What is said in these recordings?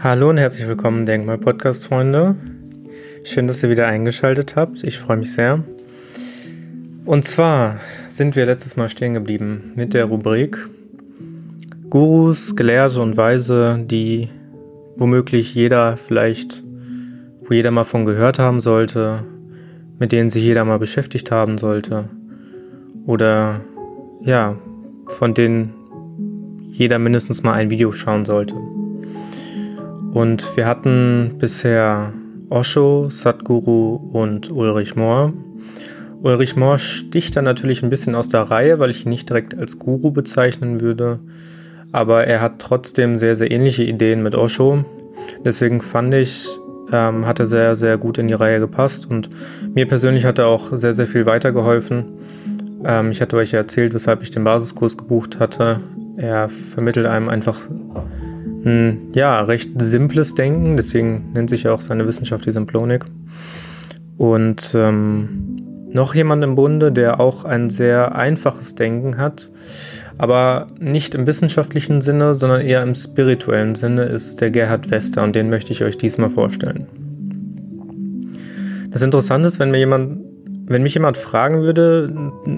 Hallo und herzlich willkommen, Denkmal-Podcast-Freunde. Schön, dass ihr wieder eingeschaltet habt. Ich freue mich sehr. Und zwar sind wir letztes Mal stehen geblieben mit der Rubrik Gurus, Gelehrte und Weise, die womöglich jeder vielleicht, wo jeder mal von gehört haben sollte, mit denen sich jeder mal beschäftigt haben sollte. Oder ja, von denen jeder mindestens mal ein Video schauen sollte. Und wir hatten bisher Osho, Sadhguru und Ulrich Mohr. Ulrich Mohr sticht da natürlich ein bisschen aus der Reihe, weil ich ihn nicht direkt als Guru bezeichnen würde. Aber er hat trotzdem sehr, sehr ähnliche Ideen mit Osho. Deswegen fand ich, ähm, hat er sehr, sehr gut in die Reihe gepasst. Und mir persönlich hat er auch sehr, sehr viel weitergeholfen. Ähm, ich hatte euch ja erzählt, weshalb ich den Basiskurs gebucht hatte. Er vermittelt einem einfach ein ja, recht simples Denken, deswegen nennt sich ja auch seine Wissenschaft die Symplonik. Und ähm, noch jemand im Bunde, der auch ein sehr einfaches Denken hat, aber nicht im wissenschaftlichen Sinne, sondern eher im spirituellen Sinne, ist der Gerhard Wester und den möchte ich euch diesmal vorstellen. Das Interessante ist, wenn mir jemand, wenn mich jemand fragen würde,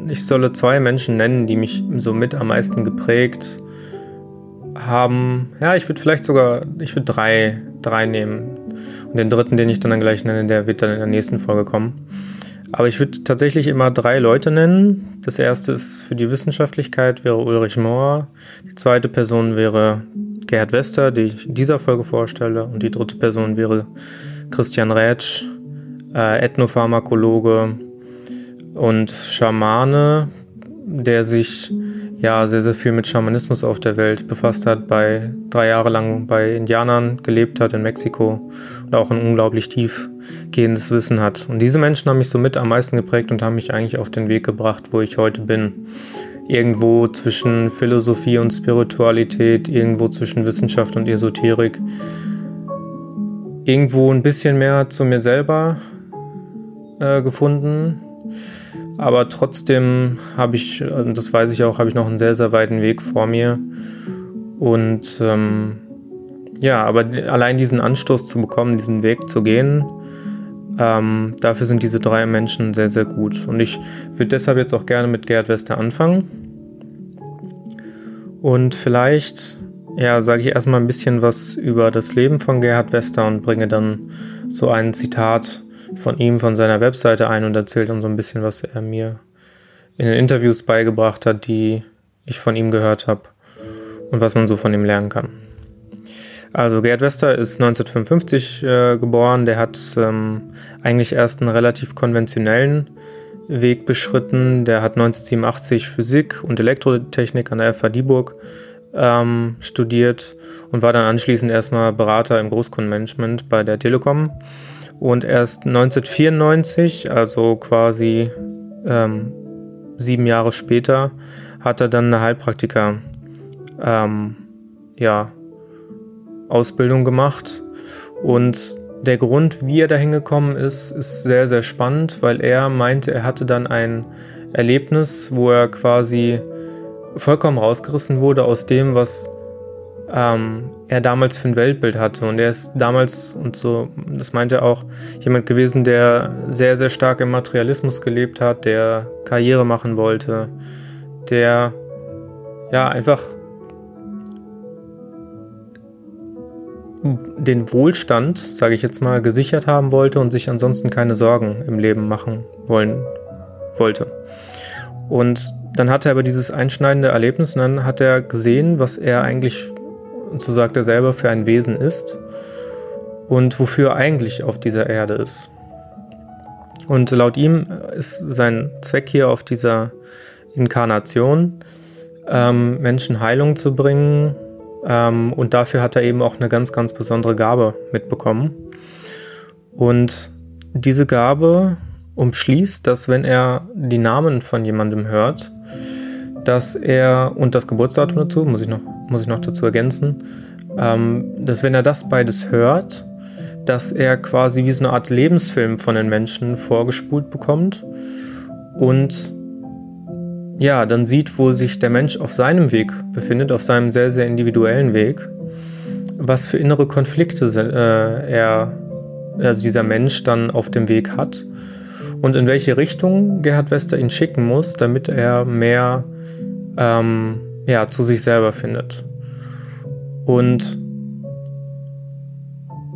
ich solle zwei Menschen nennen, die mich so mit am meisten geprägt haben, ja, ich würde vielleicht sogar, ich würde drei, drei nehmen. Und den dritten, den ich dann, dann gleich nenne, der wird dann in der nächsten Folge kommen. Aber ich würde tatsächlich immer drei Leute nennen. Das erste ist für die Wissenschaftlichkeit wäre Ulrich Mohr. Die zweite Person wäre Gerhard Wester, die ich in dieser Folge vorstelle. Und die dritte Person wäre Christian Rätsch, äh, Ethnopharmakologe und Schamane, der sich ja sehr, sehr viel mit Schamanismus auf der Welt befasst hat, bei drei Jahre lang bei Indianern gelebt hat in Mexiko und auch ein unglaublich tiefgehendes Wissen hat. Und diese Menschen haben mich so mit am meisten geprägt und haben mich eigentlich auf den Weg gebracht, wo ich heute bin. Irgendwo zwischen Philosophie und Spiritualität, irgendwo zwischen Wissenschaft und Esoterik. Irgendwo ein bisschen mehr zu mir selber äh, gefunden, aber trotzdem habe ich, das weiß ich auch, habe ich noch einen sehr, sehr weiten Weg vor mir. Und ähm, ja, aber allein diesen Anstoß zu bekommen, diesen Weg zu gehen, ähm, dafür sind diese drei Menschen sehr, sehr gut. Und ich würde deshalb jetzt auch gerne mit Gerhard Wester anfangen. Und vielleicht, ja, sage ich erstmal ein bisschen was über das Leben von Gerhard Wester und bringe dann so ein Zitat von ihm, von seiner Webseite ein und erzählt dann so ein bisschen, was er mir in den Interviews beigebracht hat, die ich von ihm gehört habe und was man so von ihm lernen kann. Also Gerd Wester ist 1955 äh, geboren. Der hat ähm, eigentlich erst einen relativ konventionellen Weg beschritten. Der hat 1987 Physik und Elektrotechnik an der FH Dieburg ähm, studiert und war dann anschließend erstmal Berater im Großkundenmanagement bei der Telekom und erst 1994, also quasi ähm, sieben Jahre später, hat er dann eine Heilpraktiker ähm, ja, Ausbildung gemacht. Und der Grund, wie er dahin gekommen ist, ist sehr, sehr spannend, weil er meinte, er hatte dann ein Erlebnis, wo er quasi vollkommen rausgerissen wurde aus dem, was ähm, er damals für ein Weltbild hatte. Und er ist damals, und so, das meint er auch, jemand gewesen, der sehr, sehr stark im Materialismus gelebt hat, der Karriere machen wollte, der ja einfach den Wohlstand, sage ich jetzt mal, gesichert haben wollte und sich ansonsten keine Sorgen im Leben machen wollen wollte. Und dann hatte er aber dieses einschneidende Erlebnis und dann hat er gesehen, was er eigentlich und so sagt er selber, für ein Wesen ist und wofür er eigentlich auf dieser Erde ist. Und laut ihm ist sein Zweck hier auf dieser Inkarnation, ähm, Menschen Heilung zu bringen. Ähm, und dafür hat er eben auch eine ganz, ganz besondere Gabe mitbekommen. Und diese Gabe umschließt, dass wenn er die Namen von jemandem hört, dass er, und das Geburtsdatum dazu, muss ich noch, muss ich noch dazu ergänzen, ähm, dass wenn er das beides hört, dass er quasi wie so eine Art Lebensfilm von den Menschen vorgespult bekommt und ja, dann sieht, wo sich der Mensch auf seinem Weg befindet, auf seinem sehr, sehr individuellen Weg. was für innere Konflikte äh, er, also dieser Mensch dann auf dem Weg hat und in welche Richtung Gerhard Wester ihn schicken muss, damit er mehr ähm, ja, zu sich selber findet. Und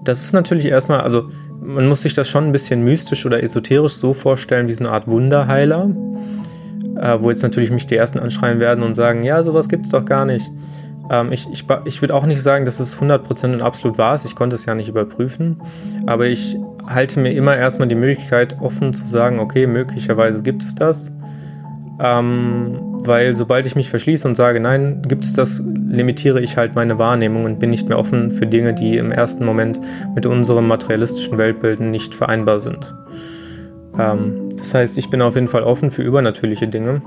das ist natürlich erstmal, also man muss sich das schon ein bisschen mystisch oder esoterisch so vorstellen, wie so eine Art Wunderheiler, äh, wo jetzt natürlich mich die Ersten anschreien werden und sagen, ja, sowas gibt es doch gar nicht. Ähm, ich ich, ich würde auch nicht sagen, dass es 100% und absolut wahr ist. Ich konnte es ja nicht überprüfen. Aber ich halte mir immer erstmal die Möglichkeit offen zu sagen, okay, möglicherweise gibt es das. Ähm, weil sobald ich mich verschließe und sage, nein, gibt es das, limitiere ich halt meine Wahrnehmung und bin nicht mehr offen für Dinge, die im ersten Moment mit unserem materialistischen Weltbilden nicht vereinbar sind. Ähm, das heißt, ich bin auf jeden Fall offen für übernatürliche Dinge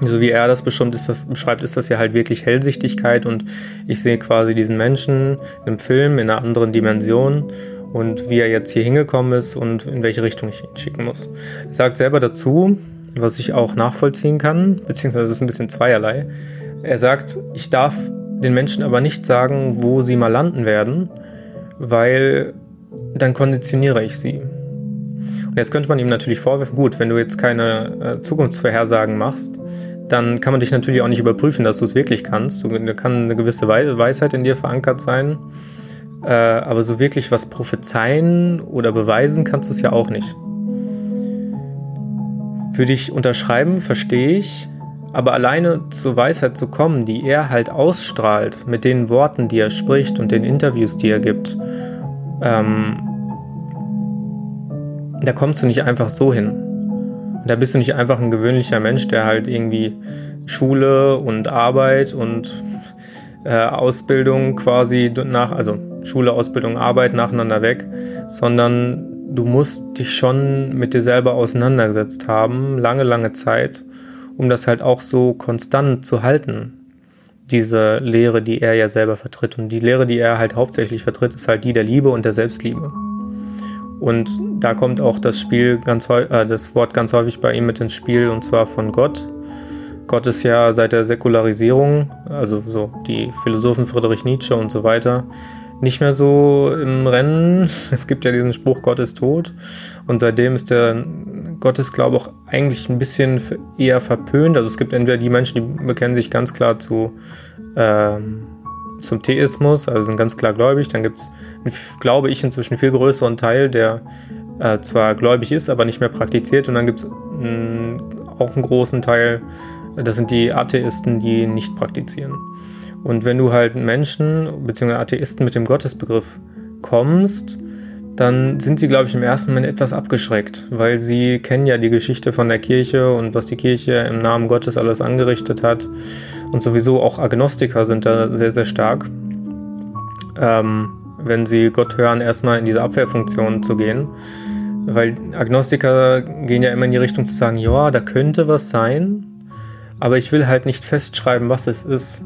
so wie er das bestimmt ist das, beschreibt, ist das ja halt wirklich Hellsichtigkeit und ich sehe quasi diesen Menschen im Film in einer anderen Dimension und wie er jetzt hier hingekommen ist und in welche Richtung ich ihn schicken muss. Er sagt selber dazu, was ich auch nachvollziehen kann, beziehungsweise es ist ein bisschen zweierlei. Er sagt, ich darf den Menschen aber nicht sagen, wo sie mal landen werden, weil dann konditioniere ich sie. Und jetzt könnte man ihm natürlich vorwerfen, gut, wenn du jetzt keine äh, Zukunftsvorhersagen machst, dann kann man dich natürlich auch nicht überprüfen, dass du es wirklich kannst. Da kann eine gewisse Weisheit in dir verankert sein. Äh, aber so wirklich was prophezeien oder beweisen kannst du es ja auch nicht. Würde ich unterschreiben, verstehe ich. Aber alleine zur Weisheit zu kommen, die er halt ausstrahlt, mit den Worten, die er spricht und den Interviews, die er gibt, ähm, da kommst du nicht einfach so hin. Da bist du nicht einfach ein gewöhnlicher Mensch, der halt irgendwie Schule und Arbeit und äh, Ausbildung quasi nach, also Schule, Ausbildung, Arbeit nacheinander weg, sondern du musst dich schon mit dir selber auseinandergesetzt haben, lange, lange Zeit, um das halt auch so konstant zu halten. Diese Lehre, die er ja selber vertritt. Und die Lehre, die er halt hauptsächlich vertritt, ist halt die der Liebe und der Selbstliebe. Und da kommt auch das Spiel ganz äh, das Wort ganz häufig bei ihm mit ins Spiel und zwar von Gott. Gott ist ja seit der Säkularisierung, also so die Philosophen Friedrich Nietzsche und so weiter, nicht mehr so im Rennen. Es gibt ja diesen Spruch, Gott ist tot. Und seitdem ist der Gottesglaube auch eigentlich ein bisschen eher verpönt. Also es gibt entweder die Menschen, die bekennen sich ganz klar zu ähm, zum Theismus, also sind ganz klar gläubig. Dann gibt es, glaube ich, inzwischen einen viel größeren Teil, der äh, zwar gläubig ist, aber nicht mehr praktiziert. Und dann gibt es auch einen großen Teil, das sind die Atheisten, die nicht praktizieren. Und wenn du halt Menschen bzw. Atheisten mit dem Gottesbegriff kommst, dann sind sie, glaube ich, im ersten Moment etwas abgeschreckt, weil sie kennen ja die Geschichte von der Kirche und was die Kirche im Namen Gottes alles angerichtet hat. Und sowieso auch Agnostiker sind da sehr, sehr stark. Ähm, wenn sie Gott hören, erstmal in diese Abwehrfunktion zu gehen. Weil Agnostiker gehen ja immer in die Richtung zu sagen, ja, da könnte was sein, aber ich will halt nicht festschreiben, was es ist.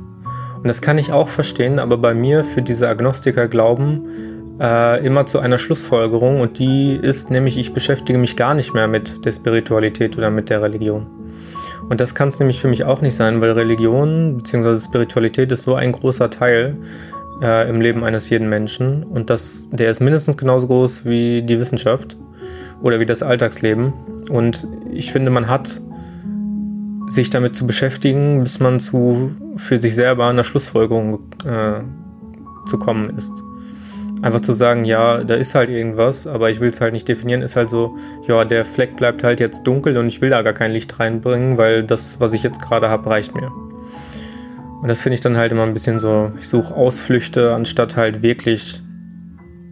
Und das kann ich auch verstehen, aber bei mir für diese Agnostiker glauben, äh, immer zu einer Schlussfolgerung und die ist nämlich, ich beschäftige mich gar nicht mehr mit der Spiritualität oder mit der Religion. Und das kann es nämlich für mich auch nicht sein, weil Religion bzw. Spiritualität ist so ein großer Teil äh, im Leben eines jeden Menschen und das, der ist mindestens genauso groß wie die Wissenschaft oder wie das Alltagsleben. Und ich finde, man hat sich damit zu beschäftigen, bis man zu für sich selber einer Schlussfolgerung äh, zu kommen ist einfach zu sagen, ja, da ist halt irgendwas, aber ich will es halt nicht definieren, ist halt so, ja, der Fleck bleibt halt jetzt dunkel und ich will da gar kein Licht reinbringen, weil das, was ich jetzt gerade habe, reicht mir. Und das finde ich dann halt immer ein bisschen so, ich suche Ausflüchte, anstatt halt wirklich,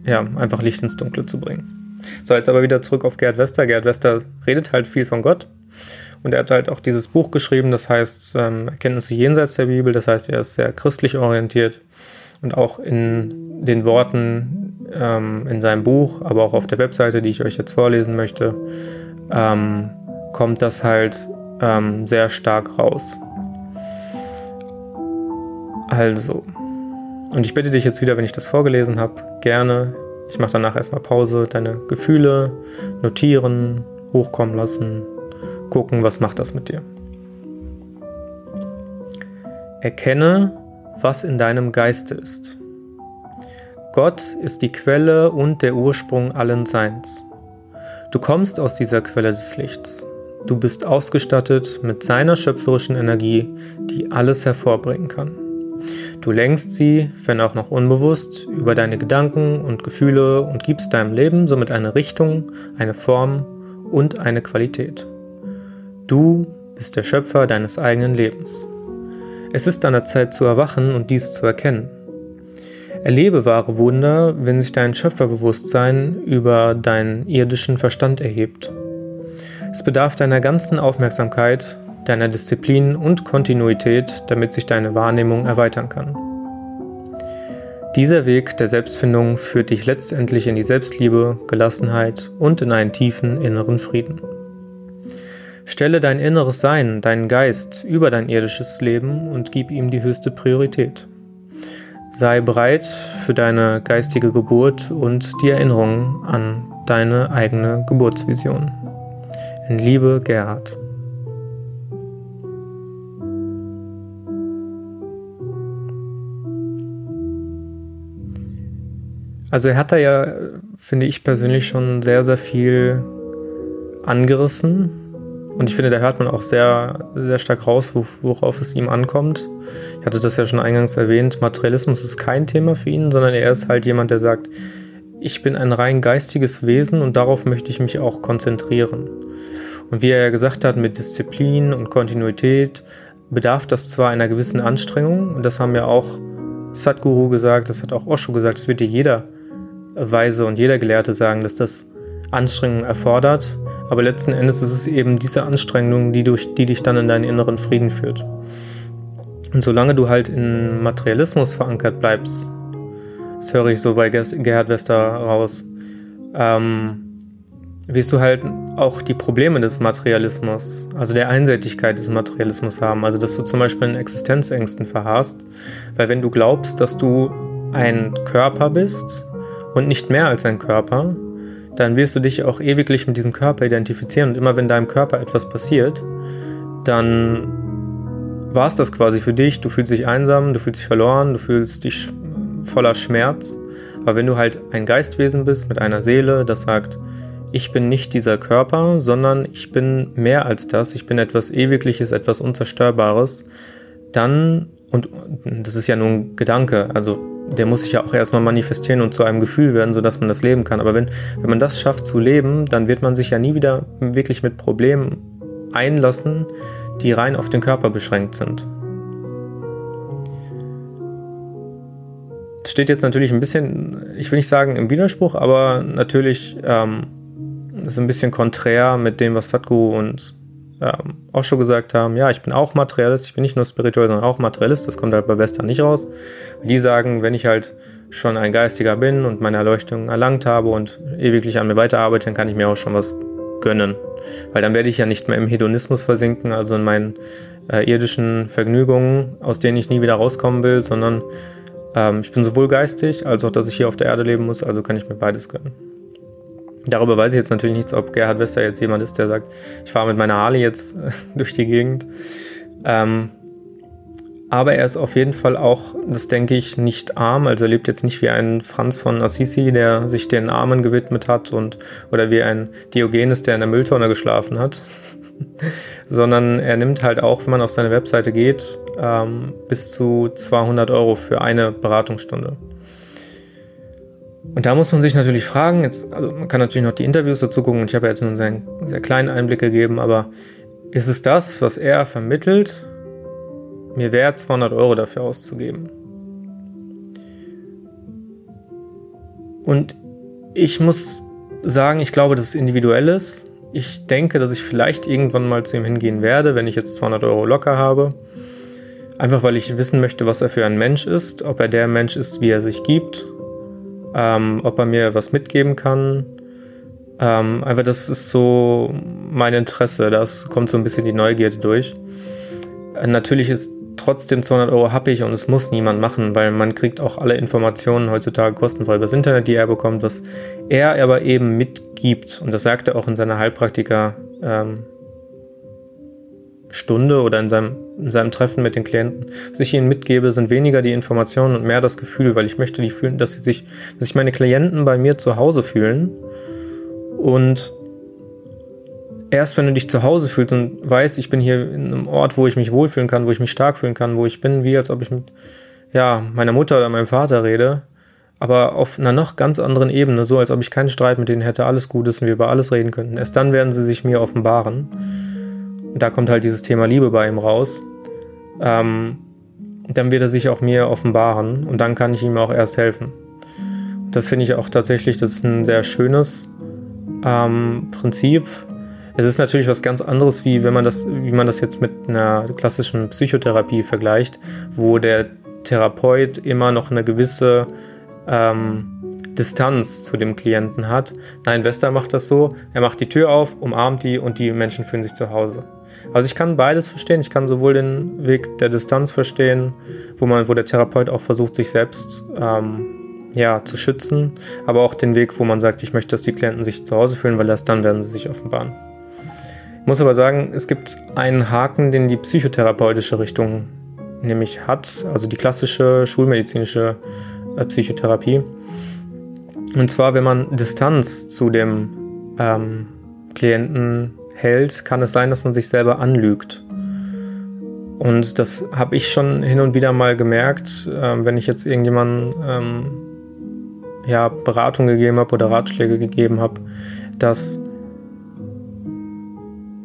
ja, einfach Licht ins Dunkle zu bringen. So, jetzt aber wieder zurück auf Gerd Wester. Gerd Wester redet halt viel von Gott. Und er hat halt auch dieses Buch geschrieben, das heißt ähm, Erkenntnisse jenseits der Bibel. Das heißt, er ist sehr christlich orientiert und auch in den Worten ähm, in seinem Buch, aber auch auf der Webseite, die ich euch jetzt vorlesen möchte, ähm, kommt das halt ähm, sehr stark raus. Also, und ich bitte dich jetzt wieder, wenn ich das vorgelesen habe, gerne, ich mache danach erstmal Pause, deine Gefühle notieren, hochkommen lassen, gucken, was macht das mit dir. Erkenne, was in deinem Geiste ist. Gott ist die Quelle und der Ursprung allen Seins. Du kommst aus dieser Quelle des Lichts. Du bist ausgestattet mit seiner schöpferischen Energie, die alles hervorbringen kann. Du lenkst sie, wenn auch noch unbewusst, über deine Gedanken und Gefühle und gibst deinem Leben somit eine Richtung, eine Form und eine Qualität. Du bist der Schöpfer deines eigenen Lebens. Es ist an der Zeit zu erwachen und dies zu erkennen. Erlebe wahre Wunder, wenn sich dein Schöpferbewusstsein über deinen irdischen Verstand erhebt. Es bedarf deiner ganzen Aufmerksamkeit, deiner Disziplin und Kontinuität, damit sich deine Wahrnehmung erweitern kann. Dieser Weg der Selbstfindung führt dich letztendlich in die Selbstliebe, Gelassenheit und in einen tiefen inneren Frieden. Stelle dein inneres Sein, deinen Geist über dein irdisches Leben und gib ihm die höchste Priorität. Sei bereit für deine geistige Geburt und die Erinnerung an deine eigene Geburtsvision. In Liebe, Gerhard. Also er hat da ja, finde ich persönlich, schon sehr, sehr viel angerissen. Und ich finde, da hört man auch sehr, sehr stark raus, worauf es ihm ankommt. Ich hatte das ja schon eingangs erwähnt, Materialismus ist kein Thema für ihn, sondern er ist halt jemand, der sagt, ich bin ein rein geistiges Wesen und darauf möchte ich mich auch konzentrieren. Und wie er ja gesagt hat, mit Disziplin und Kontinuität bedarf das zwar einer gewissen Anstrengung, und das haben ja auch Sadhguru gesagt, das hat auch Osho gesagt, das wird dir jeder Weise und jeder Gelehrte sagen, dass das Anstrengung erfordert, aber letzten Endes ist es eben diese Anstrengung, die, durch, die dich dann in deinen inneren Frieden führt. Und solange du halt in Materialismus verankert bleibst, das höre ich so bei Gerhard Wester raus, ähm, wirst du halt auch die Probleme des Materialismus, also der Einseitigkeit des Materialismus haben. Also dass du zum Beispiel in Existenzängsten verharrst, weil wenn du glaubst, dass du ein Körper bist und nicht mehr als ein Körper, dann wirst du dich auch ewiglich mit diesem Körper identifizieren und immer wenn deinem Körper etwas passiert, dann war es das quasi für dich. Du fühlst dich einsam, du fühlst dich verloren, du fühlst dich voller Schmerz. Aber wenn du halt ein Geistwesen bist mit einer Seele, das sagt, ich bin nicht dieser Körper, sondern ich bin mehr als das, ich bin etwas Ewigliches, etwas Unzerstörbares, dann, und das ist ja nur ein Gedanke, also der muss sich ja auch erstmal manifestieren und zu einem Gefühl werden, sodass man das leben kann. Aber wenn, wenn man das schafft zu leben, dann wird man sich ja nie wieder wirklich mit Problemen einlassen, die rein auf den Körper beschränkt sind. Das steht jetzt natürlich ein bisschen, ich will nicht sagen im Widerspruch, aber natürlich ähm, ist ein bisschen konträr mit dem, was Satguru und ähm, auch schon gesagt haben. Ja, ich bin auch Materialist, ich bin nicht nur spirituell, sondern auch Materialist. Das kommt halt bei Western nicht raus. Die sagen, wenn ich halt schon ein Geistiger bin und meine Erleuchtung erlangt habe und ewiglich an mir weiterarbeite, dann kann ich mir auch schon was gönnen. Weil dann werde ich ja nicht mehr im Hedonismus versinken, also in meinen äh, irdischen Vergnügungen, aus denen ich nie wieder rauskommen will, sondern ähm, ich bin sowohl geistig als auch, dass ich hier auf der Erde leben muss, also kann ich mir beides gönnen. Darüber weiß ich jetzt natürlich nichts, ob Gerhard Wester jetzt jemand ist, der sagt, ich fahre mit meiner Harley jetzt durch die Gegend. Ähm, aber er ist auf jeden Fall auch, das denke ich, nicht arm. Also er lebt jetzt nicht wie ein Franz von Assisi, der sich den Armen gewidmet hat und oder wie ein Diogenes, der in der Mülltonne geschlafen hat. Sondern er nimmt halt auch, wenn man auf seine Webseite geht, ähm, bis zu 200 Euro für eine Beratungsstunde. Und da muss man sich natürlich fragen, jetzt, also man kann natürlich noch die Interviews dazu gucken und ich habe jetzt nur einen sehr, sehr kleinen Einblick gegeben, aber ist es das, was er vermittelt, mir wert, 200 Euro dafür auszugeben? Und ich muss sagen, ich glaube, dass es individuell ist. Ich denke, dass ich vielleicht irgendwann mal zu ihm hingehen werde, wenn ich jetzt 200 Euro locker habe. Einfach weil ich wissen möchte, was er für ein Mensch ist, ob er der Mensch ist, wie er sich gibt ähm, ob er mir was mitgeben kann. Ähm, einfach, das ist so mein Interesse, das kommt so ein bisschen die Neugierde durch. Äh, natürlich ist trotzdem 200 Euro happig und es muss niemand machen, weil man kriegt auch alle Informationen heutzutage kostenfrei übers Internet, die er bekommt, was er aber eben mitgibt. Und das sagt er auch in seiner Heilpraktiker ähm, Stunde oder in seinem, in seinem Treffen mit den Klienten, was ich ihnen mitgebe, sind weniger die Informationen und mehr das Gefühl, weil ich möchte die fühlen, dass sie sich, dass sich meine Klienten bei mir zu Hause fühlen. Und erst wenn du dich zu Hause fühlst und weißt, ich bin hier in einem Ort, wo ich mich wohlfühlen kann, wo ich mich stark fühlen kann, wo ich bin, wie als ob ich mit ja, meiner Mutter oder meinem Vater rede, aber auf einer noch ganz anderen Ebene, so als ob ich keinen Streit mit denen hätte, alles gut ist und wir über alles reden könnten. Erst dann werden sie sich mir offenbaren. Und da kommt halt dieses Thema Liebe bei ihm raus. Ähm, dann wird er sich auch mir offenbaren und dann kann ich ihm auch erst helfen. Das finde ich auch tatsächlich, das ist ein sehr schönes ähm, Prinzip. Es ist natürlich was ganz anderes, wie wenn man das, wie man das jetzt mit einer klassischen Psychotherapie vergleicht, wo der Therapeut immer noch eine gewisse ähm, Distanz zu dem Klienten hat. Nein, Wester macht das so, er macht die Tür auf, umarmt die und die Menschen fühlen sich zu Hause. Also ich kann beides verstehen. Ich kann sowohl den Weg der Distanz verstehen, wo man, wo der Therapeut auch versucht, sich selbst ähm, ja, zu schützen, aber auch den Weg, wo man sagt, ich möchte, dass die Klienten sich zu Hause fühlen, weil erst dann werden sie sich offenbaren. Ich muss aber sagen, es gibt einen Haken, den die psychotherapeutische Richtung nämlich hat, also die klassische schulmedizinische äh, Psychotherapie. Und zwar, wenn man Distanz zu dem ähm, Klienten hält, kann es sein, dass man sich selber anlügt. Und das habe ich schon hin und wieder mal gemerkt, äh, wenn ich jetzt irgendjemandem ähm, ja, Beratung gegeben habe oder Ratschläge gegeben habe, dass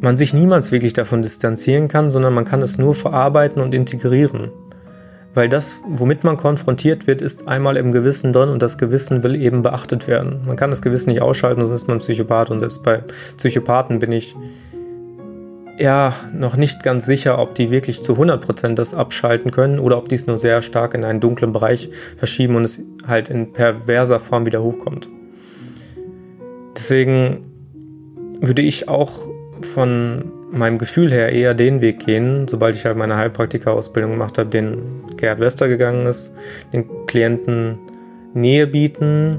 man sich niemals wirklich davon distanzieren kann, sondern man kann es nur verarbeiten und integrieren. Weil das, womit man konfrontiert wird, ist einmal im Gewissen drin und das Gewissen will eben beachtet werden. Man kann das Gewissen nicht ausschalten, sonst ist man Psychopath und selbst bei Psychopathen bin ich ja noch nicht ganz sicher, ob die wirklich zu 100% das abschalten können oder ob die es nur sehr stark in einen dunklen Bereich verschieben und es halt in perverser Form wieder hochkommt. Deswegen würde ich auch von meinem Gefühl her eher den Weg gehen, sobald ich halt meine Heilpraktika-Ausbildung gemacht habe, den Gerhard Wester gegangen ist, den Klienten Nähe bieten,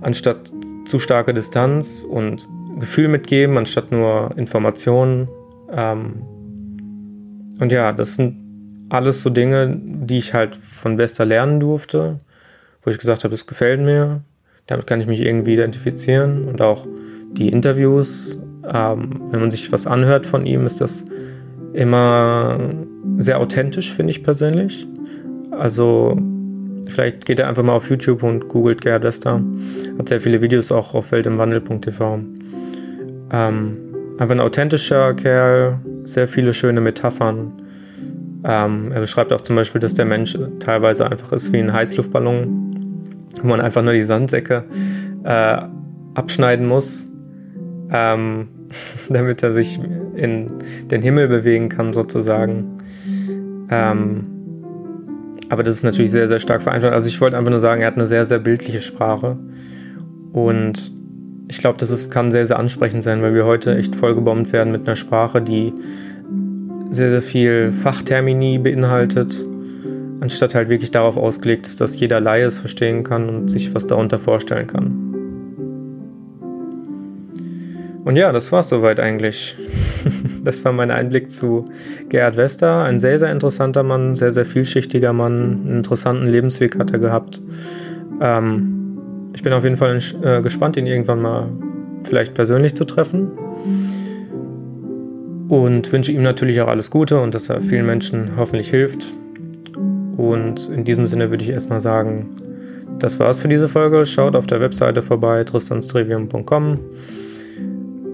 anstatt zu starke Distanz und Gefühl mitgeben, anstatt nur Informationen. Ähm und ja, das sind alles so Dinge, die ich halt von Wester lernen durfte, wo ich gesagt habe, das gefällt mir, damit kann ich mich irgendwie identifizieren und auch die Interviews ähm, wenn man sich was anhört von ihm, ist das immer sehr authentisch, finde ich persönlich. Also vielleicht geht er einfach mal auf YouTube und googelt Gerhard Wester. Hat sehr viele Videos auch auf weltimwandel.tv. Ähm, einfach ein authentischer Kerl, sehr viele schöne Metaphern. Ähm, er beschreibt auch zum Beispiel, dass der Mensch teilweise einfach ist wie ein Heißluftballon, wo man einfach nur die Sandsäcke äh, abschneiden muss. Ähm, damit er sich in den Himmel bewegen kann, sozusagen. Ähm, aber das ist natürlich sehr, sehr stark vereinfacht. Also ich wollte einfach nur sagen, er hat eine sehr, sehr bildliche Sprache. Und ich glaube, das ist, kann sehr, sehr ansprechend sein, weil wir heute echt vollgebombt werden mit einer Sprache, die sehr, sehr viel Fachtermini beinhaltet, anstatt halt wirklich darauf ausgelegt ist, dass jeder Laie es verstehen kann und sich was darunter vorstellen kann. Und ja, das war es soweit eigentlich. das war mein Einblick zu Gerhard Wester. Ein sehr, sehr interessanter Mann, sehr, sehr vielschichtiger Mann. Einen interessanten Lebensweg hat er gehabt. Ähm, ich bin auf jeden Fall äh, gespannt, ihn irgendwann mal vielleicht persönlich zu treffen. Und wünsche ihm natürlich auch alles Gute und dass er vielen Menschen hoffentlich hilft. Und in diesem Sinne würde ich erstmal sagen, das war's für diese Folge. Schaut auf der Webseite vorbei, tristanstrivium.com.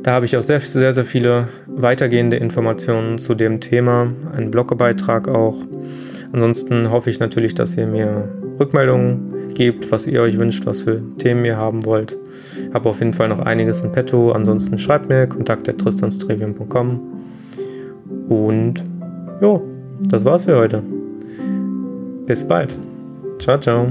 Da habe ich auch sehr, sehr, sehr viele weitergehende Informationen zu dem Thema, einen Blogbeitrag auch. Ansonsten hoffe ich natürlich, dass ihr mir Rückmeldungen gebt, was ihr euch wünscht, was für Themen ihr haben wollt. Ich habe auf jeden Fall noch einiges in petto. Ansonsten schreibt mir kontakt.tristanstrevium.com. Und jo, das war's für heute. Bis bald. Ciao, ciao.